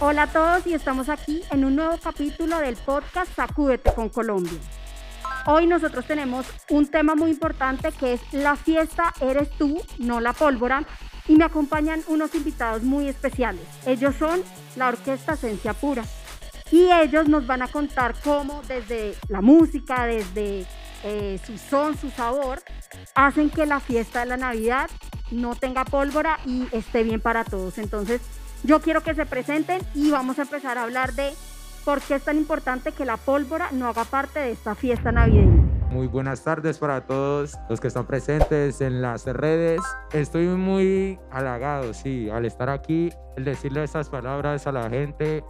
Hola a todos y estamos aquí en un nuevo capítulo del podcast Sacúdete con Colombia. Hoy nosotros tenemos un tema muy importante que es la fiesta eres tú, no la pólvora. Y me acompañan unos invitados muy especiales. Ellos son la Orquesta Esencia Pura. Y ellos nos van a contar cómo desde la música, desde eh, su son, su sabor, hacen que la fiesta de la Navidad no tenga pólvora y esté bien para todos. Entonces, yo quiero que se presenten y vamos a empezar a hablar de por qué es tan importante que la pólvora no haga parte de esta fiesta navideña. Muy buenas tardes para todos los que están presentes en las redes. Estoy muy halagado, sí, al estar aquí, el decirle estas palabras a la gente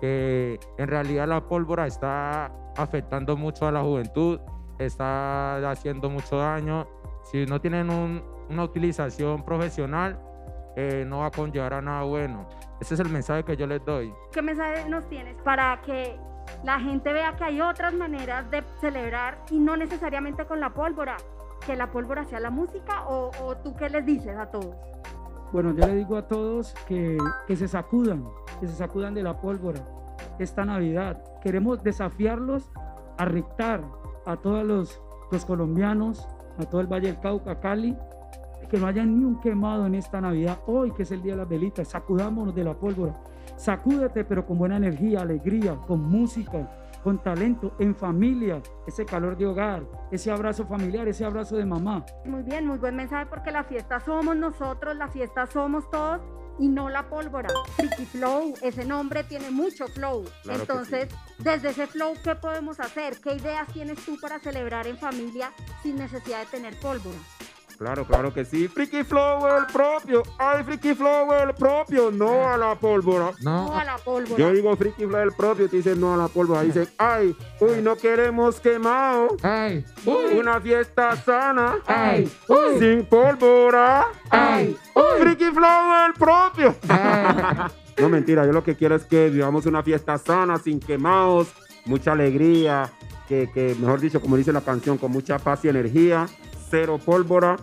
que en realidad la pólvora está afectando mucho a la juventud, está haciendo mucho daño. Si no tienen una utilización profesional, eh, no va a conllevar a nada bueno. Ese es el mensaje que yo les doy. ¿Qué mensaje nos tienes para que la gente vea que hay otras maneras de celebrar y no necesariamente con la pólvora? Que la pólvora sea la música o, o tú qué les dices a todos? Bueno, yo le digo a todos que, que se sacudan, que se sacudan de la pólvora esta Navidad. Queremos desafiarlos a rectar a todos los, los colombianos, a todo el Valle del Cauca, Cali, que no haya ni un quemado en esta Navidad, hoy que es el Día de las Velitas, sacudámonos de la pólvora, sacúdete pero con buena energía, alegría, con música, con talento, en familia, ese calor de hogar, ese abrazo familiar, ese abrazo de mamá. Muy bien, muy buen mensaje porque la fiesta somos nosotros, la fiesta somos todos y no la pólvora. Freaky Flow, ese nombre tiene mucho flow. Entonces, desde ese flow, ¿qué podemos hacer? ¿Qué ideas tienes tú para celebrar en familia sin necesidad de tener pólvora? Claro, claro que sí. Freaky Flow el propio. Ay, Freaky Flow el propio. No a la pólvora. No, a la pólvora. Yo digo Freaky Flow el propio. Te dicen no a la pólvora. Dicen, ay, uy, no queremos quemado. Ay, uy. Una fiesta sana. Ay, uy. Sin pólvora. Ay, uy. Freaky Flow el propio. no, mentira. Yo lo que quiero es que vivamos una fiesta sana, sin quemados, mucha alegría. Que, que, mejor dicho, como dice la canción, con mucha paz y energía cero pólvora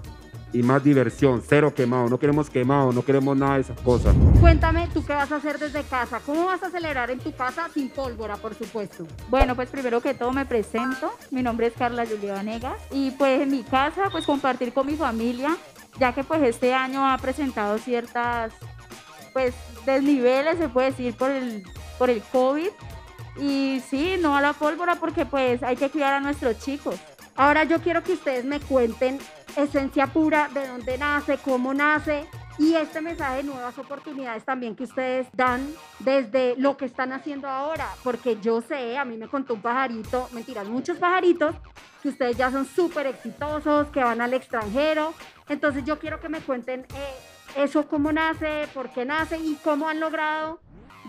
y más diversión, cero quemado. No queremos quemado, no queremos nada de esas cosas. Cuéntame, ¿tú qué vas a hacer desde casa? ¿Cómo vas a celebrar en tu casa sin pólvora, por supuesto? Bueno, pues primero que todo me presento. Mi nombre es Carla Julia Vanegas y pues en mi casa, pues compartir con mi familia, ya que pues este año ha presentado ciertas, pues desniveles, se puede decir, por el, por el COVID. Y sí, no a la pólvora porque pues hay que cuidar a nuestros chicos. Ahora yo quiero que ustedes me cuenten esencia pura, de dónde nace, cómo nace y este mensaje de nuevas oportunidades también que ustedes dan desde lo que están haciendo ahora, porque yo sé, a mí me contó un pajarito, mentiras, muchos pajaritos, que ustedes ya son súper exitosos, que van al extranjero, entonces yo quiero que me cuenten eh, eso, cómo nace, por qué nace y cómo han logrado,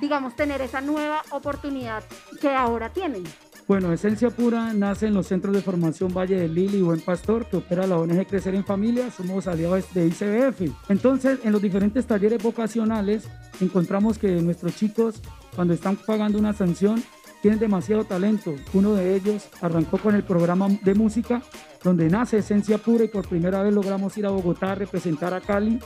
digamos, tener esa nueva oportunidad que ahora tienen. Bueno, Esencia Pura nace en los centros de formación Valle del Lili y Buen Pastor, que opera la ONG Crecer en Familia. Somos aliados de ICBF. Entonces, en los diferentes talleres vocacionales, encontramos que nuestros chicos, cuando están pagando una sanción, tienen demasiado talento. Uno de ellos arrancó con el programa de música, donde nace Esencia Pura y por primera vez logramos ir a Bogotá a representar a Cali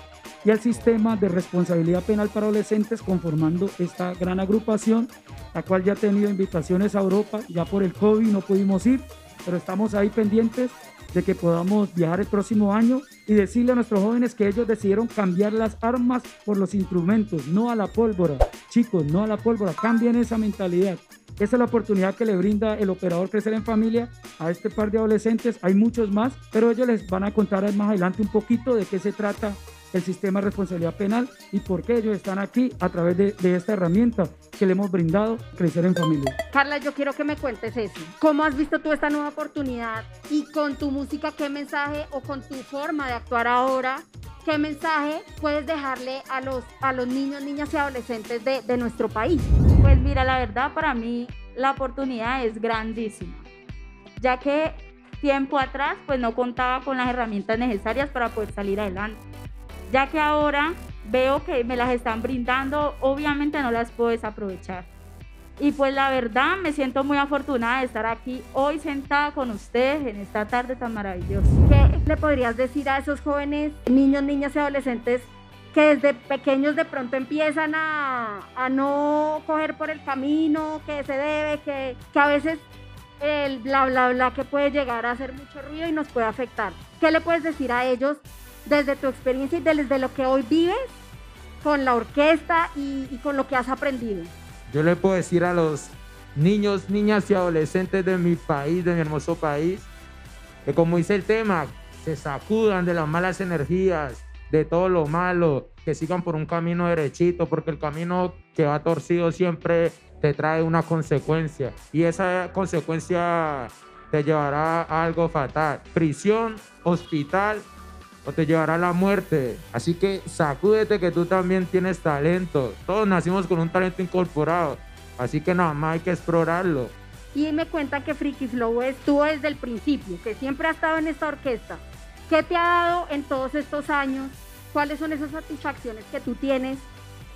y al sistema de responsabilidad penal para adolescentes conformando esta gran agrupación, la cual ya ha tenido invitaciones a Europa, ya por el COVID no pudimos ir, pero estamos ahí pendientes de que podamos viajar el próximo año y decirle a nuestros jóvenes que ellos decidieron cambiar las armas por los instrumentos, no a la pólvora. Chicos, no a la pólvora, cambien esa mentalidad. Esa es la oportunidad que le brinda el operador Crecer en Familia a este par de adolescentes. Hay muchos más, pero ellos les van a contar más adelante un poquito de qué se trata el sistema de responsabilidad penal y por qué ellos están aquí a través de, de, esta herramienta que le hemos brindado, Crecer en Familia. Carla, yo quiero que me cuentes eso. ¿Cómo has visto tú esta nueva oportunidad y con tu música qué mensaje o con tu forma de actuar ahora, qué mensaje puedes dejarle a los, a los niños, niñas y adolescentes de, de nuestro país? Pues mira, la verdad para mí la oportunidad es grandísima, ya que tiempo atrás pues no contaba con las herramientas necesarias para poder salir adelante ya que ahora veo que me las están brindando, obviamente no las puedo desaprovechar. Y pues la verdad me siento muy afortunada de estar aquí hoy sentada con ustedes en esta tarde tan maravillosa. ¿Qué le podrías decir a esos jóvenes, niños, niñas y adolescentes que desde pequeños de pronto empiezan a, a no coger por el camino que se debe, que, que a veces el bla bla bla que puede llegar a hacer mucho ruido y nos puede afectar. ¿Qué le puedes decir a ellos desde tu experiencia y desde lo que hoy vives con la orquesta y, y con lo que has aprendido? Yo le puedo decir a los niños, niñas y adolescentes de mi país, de mi hermoso país, que como dice el tema, se sacudan de las malas energías, de todo lo malo, que sigan por un camino derechito, porque el camino que va torcido siempre te trae una consecuencia y esa consecuencia te llevará a algo fatal, prisión, hospital o te llevará a la muerte. Así que sacúdete que tú también tienes talento. Todos nacimos con un talento incorporado, así que nada más hay que explorarlo. Y me cuenta que Freaky Flow estuvo desde el principio, que siempre ha estado en esta orquesta. ¿Qué te ha dado en todos estos años? ¿Cuáles son esas satisfacciones que tú tienes?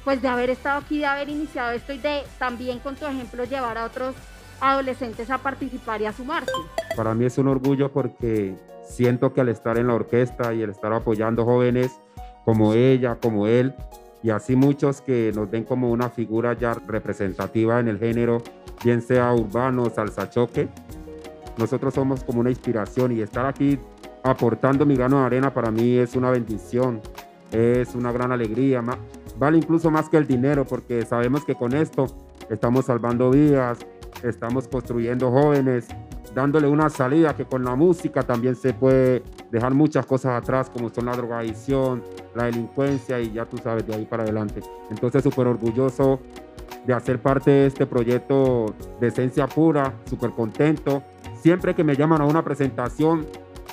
Pues de haber estado aquí, de haber iniciado esto y de también con tu ejemplo llevar a otros adolescentes a participar y a sumarse. Para mí es un orgullo porque siento que al estar en la orquesta y el estar apoyando jóvenes como ella, como él, y así muchos que nos ven como una figura ya representativa en el género, bien sea urbano, salsa choque, nosotros somos como una inspiración y estar aquí aportando mi grano de arena para mí es una bendición, es una gran alegría, vale incluso más que el dinero porque sabemos que con esto estamos salvando vidas, estamos construyendo jóvenes, dándole una salida que con la música también se puede dejar muchas cosas atrás como son la drogadicción, la delincuencia y ya tú sabes de ahí para adelante. Entonces súper orgulloso de hacer parte de este proyecto de esencia pura, súper contento. Siempre que me llaman a una presentación,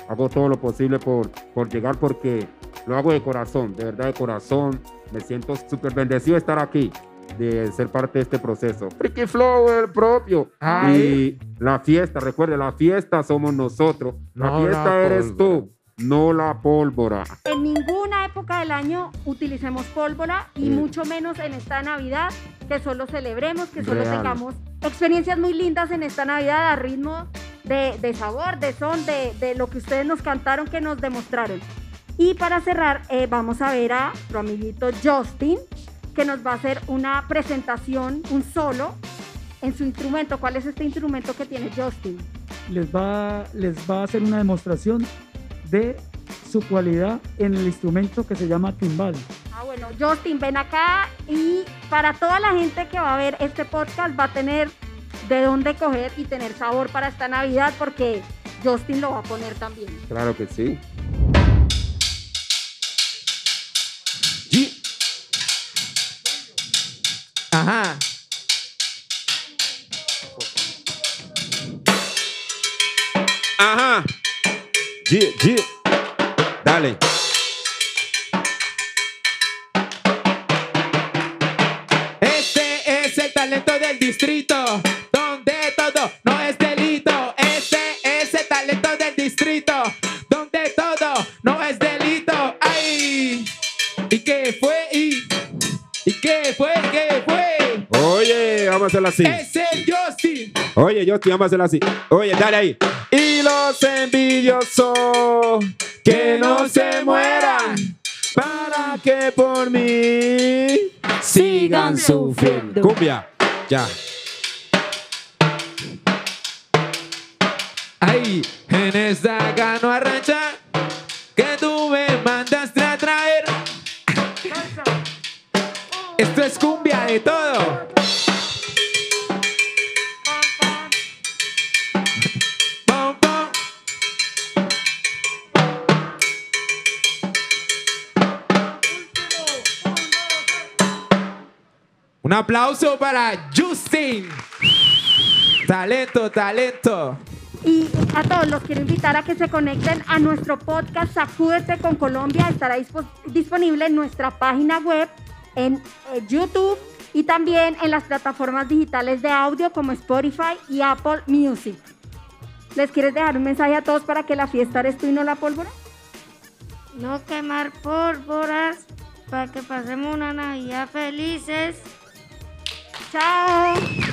hago todo lo posible por, por llegar porque lo hago de corazón, de verdad de corazón. Me siento súper bendecido de estar aquí, de ser parte de este proceso. Freaky Flow, el propio. Y la fiesta, recuerde, la fiesta somos nosotros. La fiesta eres tú, no la pólvora. En ninguna época del año utilicemos pólvora y mucho menos en esta Navidad, que solo celebremos, que solo tengamos experiencias muy lindas en esta Navidad a ritmo de, sabor, de son, de, de, lo que ustedes nos cantaron, que nos demostraron. Y para cerrar, eh, vamos a ver a nuestro amiguito Justin, que nos va a hacer una presentación, un solo en su instrumento. ¿Cuál es este instrumento que tiene Justin? Les va, les va a hacer una demostración de su cualidad en el instrumento que se llama timbal. Ah, bueno, Justin, ven acá y para toda la gente que va a ver este podcast va a tener de dónde coger y tener sabor para esta Navidad porque Justin lo va a poner también. Claro que sí. Ajá. Ajá. G, G. Dale. Este es el talento del distrito. Así. Es el Justin. Oye, Justin, vamos a hacerlo así. Oye, dale ahí. Y los envidiosos que no se mueran para que por mí sigan sufriendo. Cumbia, ya. Ahí, en esta gano arrancha que tú me mandaste a traer. Esto es cumbia de todo. Aplauso para Justin. Talento, talento. Y a todos los quiero invitar a que se conecten a nuestro podcast Sacúdete con Colombia. Estará disponible en nuestra página web, en eh, YouTube y también en las plataformas digitales de audio como Spotify y Apple Music. ¿Les quieres dejar un mensaje a todos para que la fiesta eres tú y no la pólvora? No quemar pólvoras para que pasemos una Navidad felices. Ciao